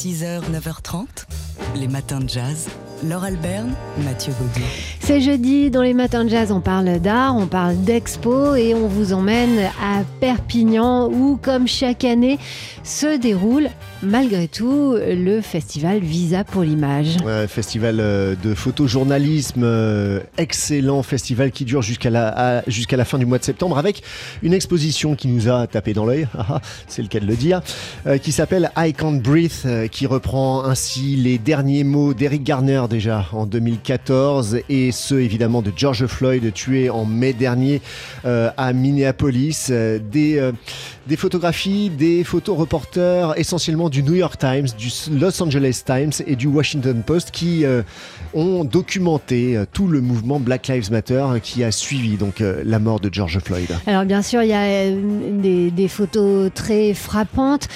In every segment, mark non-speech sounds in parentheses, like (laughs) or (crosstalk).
6h, 9h30, les matins de jazz. Laure Alberne, Mathieu Baudou. C'est jeudi, dans les matins de jazz, on parle d'art, on parle d'expo et on vous emmène à Perpignan où, comme chaque année, se déroule malgré tout le festival Visa pour l'image. Ouais, festival euh, de photojournalisme, euh, excellent festival qui dure jusqu'à la, fin du mois de septembre avec une exposition qui nous a tapé dans l'œil, (laughs) ah, ah, c'est le cas de le dire, euh, qui s'appelle I Can't Breathe, qui reprend ainsi les derniers mots d'Eric Garner déjà en 2014 et ceux évidemment de George Floyd tué en mai dernier à Minneapolis. des, des photographies, des photos reporters essentiellement du New York Times, du Los Angeles Times et du Washington Post qui euh, ont documenté euh, tout le mouvement Black Lives Matter euh, qui a suivi donc la mort de George Floyd. Alors bien sûr, il y a des, photos très frappantes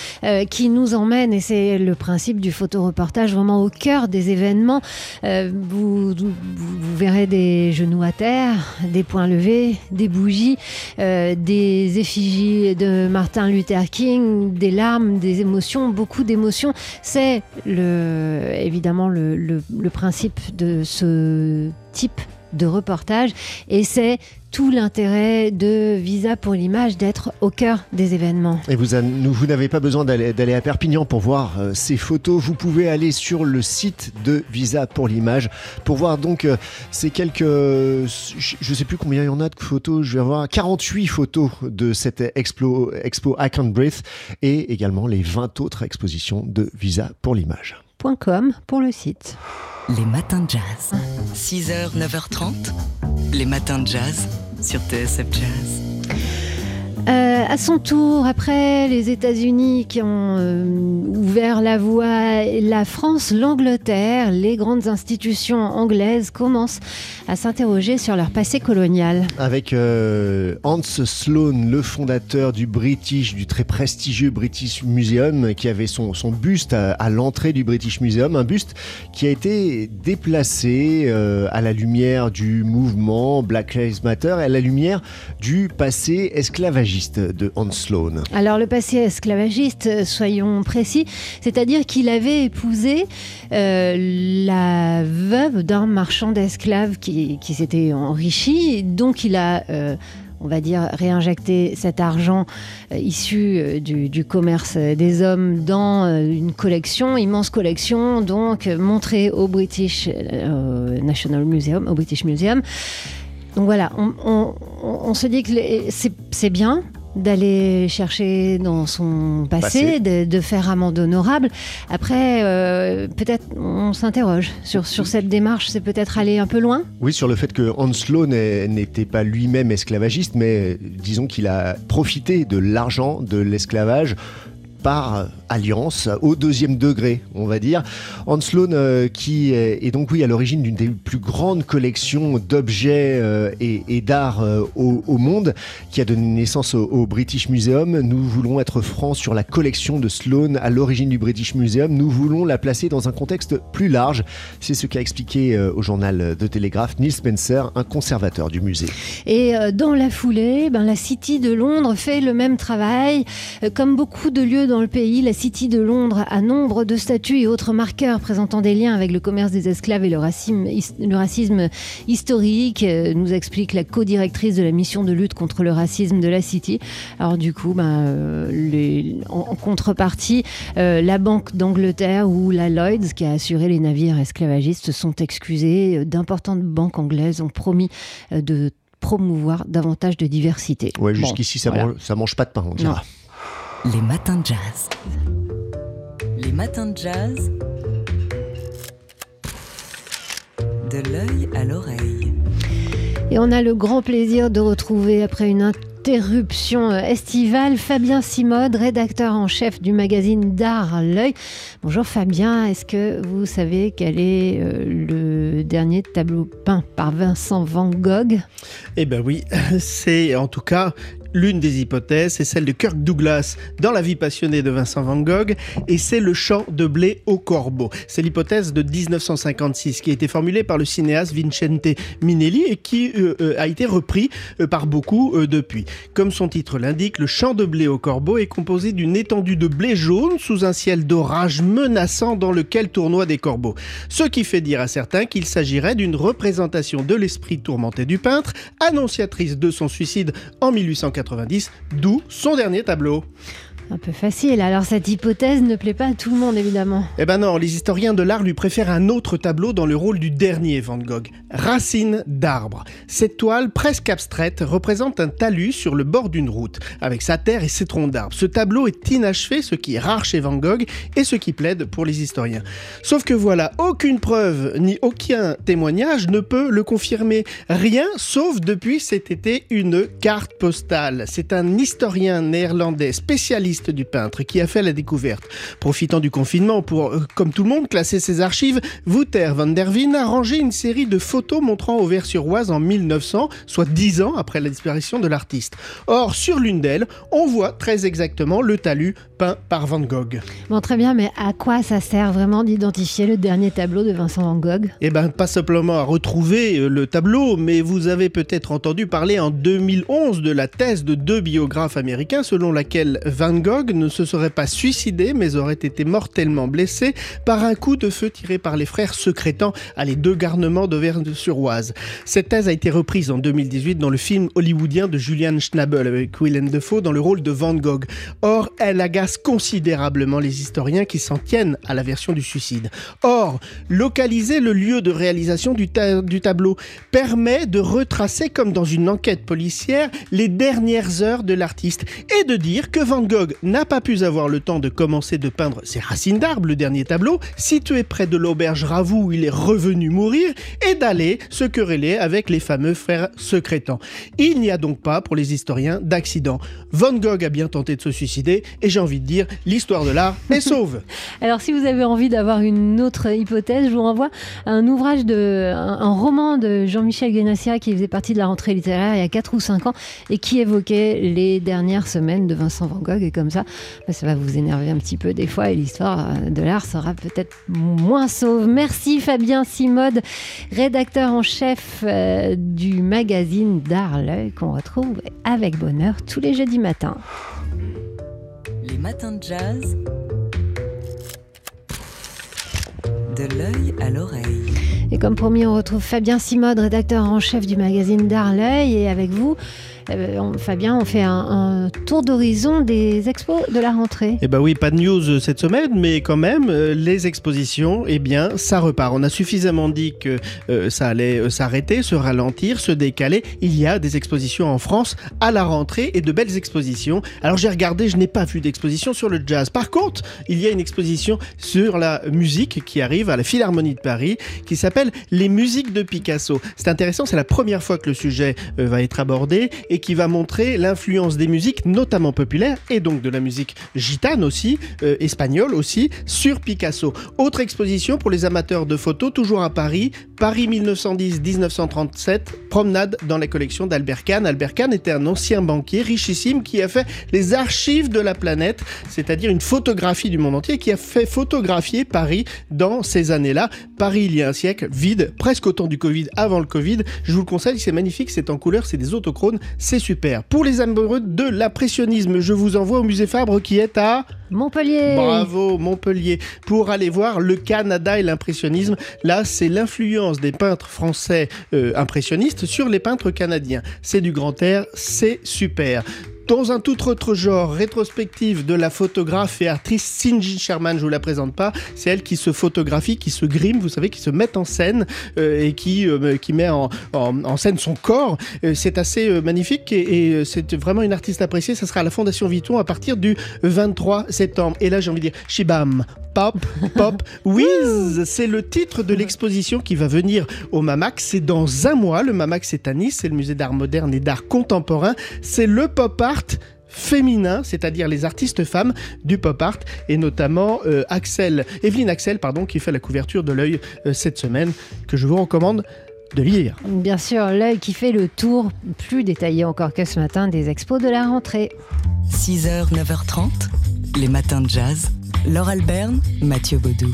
qui nous emmènent et c'est le principe du photoreportage vraiment au cœur des événements. Vous, verrez des genoux à terre, des poings levés, des bougies, des effigies de Martin Luther King, des larmes, des émotions, d'émotions. C'est le, évidemment le, le principe de ce type de reportage et c'est tout l'intérêt de Visa pour l'image d'être au cœur des événements. Et vous, vous n'avez pas besoin d'aller à Perpignan pour voir euh, ces photos. Vous pouvez aller sur le site de Visa pour l'image pour voir donc euh, ces quelques, je ne sais plus combien il y en a de photos. Je vais avoir 48 photos de cette expo, expo Can't Breathe et également les 20 autres expositions de Visa pour l'image. Pour le site. Les matins de jazz. 6h, 9h30. Les matins de jazz sur TSF Jazz. Euh, à son tour, après les États-Unis qui ont euh, ouvert la voie, la France, l'Angleterre, les grandes institutions anglaises commencent à s'interroger sur leur passé colonial. Avec euh, Hans Sloane, le fondateur du British, du très prestigieux British Museum, qui avait son, son buste à, l'entrée du British Museum, un buste qui a été déplacé à la lumière du mouvement Black Lives Matter à la lumière du passé esclavagiste de Hans Alors le passé esclavagiste, soyons précis, c'est-à-dire qu'il avait épousé euh, la veuve d'un marchand d'esclaves qui, s'était enrichi, donc il a... Euh, on va dire, réinjecté cet argent euh, issu du, commerce des hommes dans une collection, immense collection, donc montrée au British National Museum, au British Museum. Donc voilà, on, se dit que c'est bien d'aller chercher dans son passé, De, faire amende honorable. Après, euh, peut-être on s'interroge sur, sur cette démarche, c'est peut-être aller un peu loin. Oui, sur le fait que Hanslow n'était pas lui-même esclavagiste, mais disons qu'il a profité de l'argent de l'esclavage par alliance au deuxième degré, on va dire. Hans Sloan, euh, qui est, donc oui à l'origine d'une des plus grandes collections d'objets euh, et, d'art euh, au, monde, qui a donné naissance au, British Museum. Nous voulons être francs sur la collection de Sloan à l'origine du British Museum. Nous voulons la placer dans un contexte plus large. C'est ce qu'a expliqué au journal de Télégraphe Neil Spencer, un conservateur du musée. Et dans la foulée, ben, la City de Londres fait le même travail. Comme beaucoup de lieux dans le pays, la City de Londres a nombre de statues et autres marqueurs présentant des liens avec le commerce des esclaves et le racisme, le racisme historique, euh, nous explique la co-directrice de la mission de lutte contre le racisme de la City. Alors du coup, ben, euh, en, contrepartie, euh, la Banque d'Angleterre ou la Lloyds, qui a assuré les navires esclavagistes, sont excusés. D'importantes banques anglaises ont promis de promouvoir davantage de diversité. Ouais, jusqu'ici, ça, mange, ça mange pas de pain, on dira. Les matins de jazz. Les matins de jazz. De l'œil à l'oreille. Et on a le grand plaisir de retrouver après une interruption estivale Fabien Simode, rédacteur en chef du magazine d'art L'œil. Bonjour Fabien, est-ce que vous savez quel est euh, le dernier tableau peint par Vincent Van Gogh? Eh bien oui, (laughs) c'est en tout cas L'une des hypothèses, c'est celle de Kirk Douglas dans La vie passionnée de Vincent Van Gogh, et c'est le champ de blé au corbeau. C'est l'hypothèse de 1956 qui a été formulée par le cinéaste Vincente Minelli et qui euh, euh, a été repris par beaucoup depuis. Comme son titre l'indique, le champ de blé au corbeau est composé d'une étendue de blé jaune sous un ciel d'orage menaçant dans lequel tournoient des corbeaux. Ce qui fait dire à certains qu'il s'agirait d'une représentation de l'esprit tourmenté du peintre, annonciatrice de son suicide en 1890, d'où son dernier tableau. Un peu facile. Alors cette hypothèse ne plaît pas à tout le monde évidemment. Eh ben non, les historiens de l'art lui préfèrent un autre tableau dans le rôle du dernier Van Gogh, Racine d'arbre. Cette toile presque abstraite représente un talus sur le bord d'une route, avec sa terre et ses troncs d'arbres. Ce tableau est inachevé, ce qui est rare chez Van Gogh et ce qui plaide pour les historiens. Sauf que voilà, aucune preuve ni aucun témoignage ne peut le confirmer. Rien, sauf depuis cet été une carte postale. C'est un historien néerlandais du peintre qui a fait la découverte. Profitant du confinement pour, euh, comme tout le monde, classer ses archives, Wouter van der Wien a rangé une série de photos montrant Auvers-sur-Oise en 1900, soit dix ans après la disparition de l'artiste. Or, sur l'une d'elles, on voit très exactement le talus peint par Van Gogh. Bon, très bien, mais à quoi ça sert vraiment d'identifier le dernier tableau de Vincent Van Gogh? Eh bien, pas simplement à retrouver euh, le tableau, mais vous avez peut-être entendu parler en 2011 de la thèse de deux biographes américains selon laquelle Van Gogh ne se serait pas suicidé, mais aurait été mortellement blessé par un coup de feu tiré par les frères secrétant à les deux garnements d'Auvergne-sur-Oise. Cette thèse a été reprise en 2018 dans le film hollywoodien de Julian Schnabel avec Willem Dafoe dans le rôle de Van Gogh. Or, elle considérablement les historiens qui s'en tiennent à la version du suicide. Or, localiser le lieu de réalisation du, tableau permet de retracer, comme dans une enquête policière, les dernières heures de l'artiste et de dire que Van Gogh n'a pas pu avoir le temps de commencer de peindre ses racines d'arbre, le dernier tableau, situé près de l'auberge Ravou où il est revenu mourir, et d'aller se quereller avec les fameux frères secrétants. Il n'y a donc pas, pour les historiens, d'accident. Van Gogh a bien tenté de se suicider, et j'ai envie de dire, l'histoire de l'art est (laughs) sauve. Alors si vous avez envie d'avoir une autre hypothèse, je vous renvoie à un ouvrage de, un, roman de Jean-Michel Guénassia qui faisait partie de la rentrée littéraire il y a 4 ou 5 ans, et qui évoquait les dernières semaines de Vincent Van Gogh, et comme ça, bah, ça va vous énerver un petit peu des fois et l'histoire euh, de l'art sera peut-être moins sauve. Merci Fabien Simode, rédacteur en chef euh, du magazine d'art L'œil qu'on retrouve avec bonheur tous les jeudis matins. Les de jazz. De l'œil à l'oreille. Et comme promis, on retrouve Fabien Simode, rédacteur en chef du magazine d'art L'œil et avec vous, Fabien, on fait un, tour d'horizon des expos de la rentrée. Eh ben oui, pas de news euh, cette semaine, mais quand même, euh, les expositions, eh bien, ça repart. On a suffisamment dit que ça allait s'arrêter, se ralentir, se décaler. Il y a des expositions en France à la rentrée et de belles expositions. Alors j'ai regardé, je n'ai pas vu d'exposition sur le jazz. Par contre, il y a une exposition sur la musique qui arrive à la Philharmonie de Paris, qui s'appelle Les musiques de Picasso. C'est intéressant, c'est la première fois que le sujet va être abordé qui va montrer l'influence des musiques, notamment populaires, et donc de la musique gitane aussi, euh, espagnole aussi, sur Picasso. Autre exposition pour les amateurs de photos, toujours à Paris, Paris 1910-1937, promenade dans la collection d'Albert Kahn. Albert Kahn était un ancien banquier richissime qui a fait les archives de la planète, c'est-à-dire une photographie du monde entier, qui a fait photographier Paris dans ces années-là. Paris il y a un siècle, vide, presque autant du Covid avant le Covid. Je vous le conseille, c'est magnifique, c'est en couleur, c'est des autochrones, c'est super. Pour les amoureux de l'impressionnisme, je vous envoie au musée Fabre qui est à Montpellier. Bravo, Montpellier. Pour aller voir le Canada et l'impressionnisme, là, c'est l'influence des peintres français euh, impressionnistes sur les peintres canadiens. C'est du grand air, c'est super. Dans un tout autre genre, rétrospective de la photographe et actrice Cindy Sherman, je vous la présente pas, c'est elle qui se photographie, qui se grime, vous savez, qui se met en scène euh, et qui, euh, qui met en, en, scène son corps. Euh, c'est assez magnifique et, c'est vraiment une artiste appréciée. Ça sera à la Fondation Vuitton à partir du 23 septembre. Et là, j'ai envie de dire, Shibam, Pop, Pop, (laughs) Whiz, c'est le titre de l'exposition qui va venir au Mamax. C'est dans un mois. Le Mamax est à Nice, c'est le musée d'art moderne et d'art contemporain. C'est le pop art féminin, c'est-à-dire les artistes femmes du pop art, et notamment euh, Axel, Evelyne Axel, pardon, qui fait la couverture de l'œil euh, cette semaine, que je vous recommande de lire. Bien sûr, l'œil qui fait le tour, plus détaillé encore que ce matin, des expos de la rentrée. 6h, 9h30, les matins de jazz. Laure Alberne, Mathieu Baudou.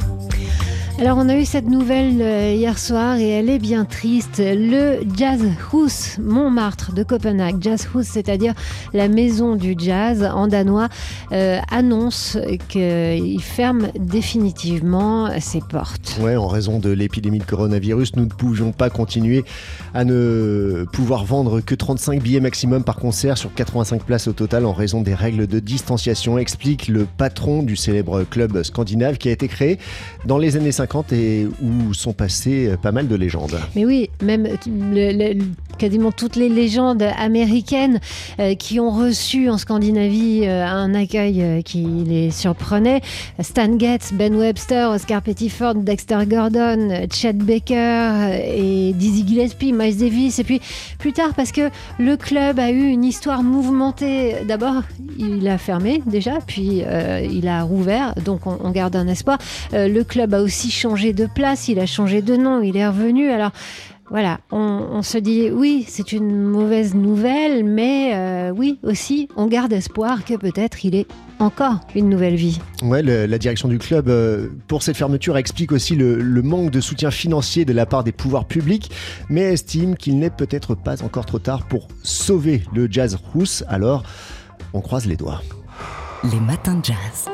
Alors on a eu cette nouvelle euh, hier soir et elle est bien triste. Le Jazz Hus Montmartre de Copenhague, Jazz Hus, c'est-à-dire la maison du jazz en danois, euh, annonce qu'il ferme définitivement ses portes. Ouais, en raison de l'épidémie de coronavirus, nous ne pouvions pas continuer à ne pouvoir vendre que 35 billets maximum par concert sur 85 places au total en raison des règles de distanciation, explique le patron du célèbre club scandinave qui a été créé dans les années 50 et où sont passées pas mal de légendes. Mais oui, même le, quasiment toutes les légendes américaines euh, qui ont reçu en Scandinavie euh, un accueil euh, qui les surprenait. Stan Getz, Ben Webster, Oscar Pettiford, Dexter Gordon, Chet Baker et Dizzy Gillespie, Miles Davis. Et puis plus tard, parce que le club a eu une histoire mouvementée. D'abord, il a fermé déjà, puis euh, il a rouvert, donc on, on garde un espoir. Euh, le club a aussi changé de place, il a changé de nom, il est revenu. Alors voilà, on, on se dit oui, c'est une mauvaise nouvelle, mais euh, oui aussi, on garde espoir que peut-être il est encore une nouvelle vie. Ouais, le, la direction du club euh, pour cette fermeture explique aussi le, le, manque de soutien financier de la part des pouvoirs publics, mais estime qu'il n'est peut-être pas encore trop tard pour sauver le jazz rousse. Alors, on croise les doigts. Les matins de jazz.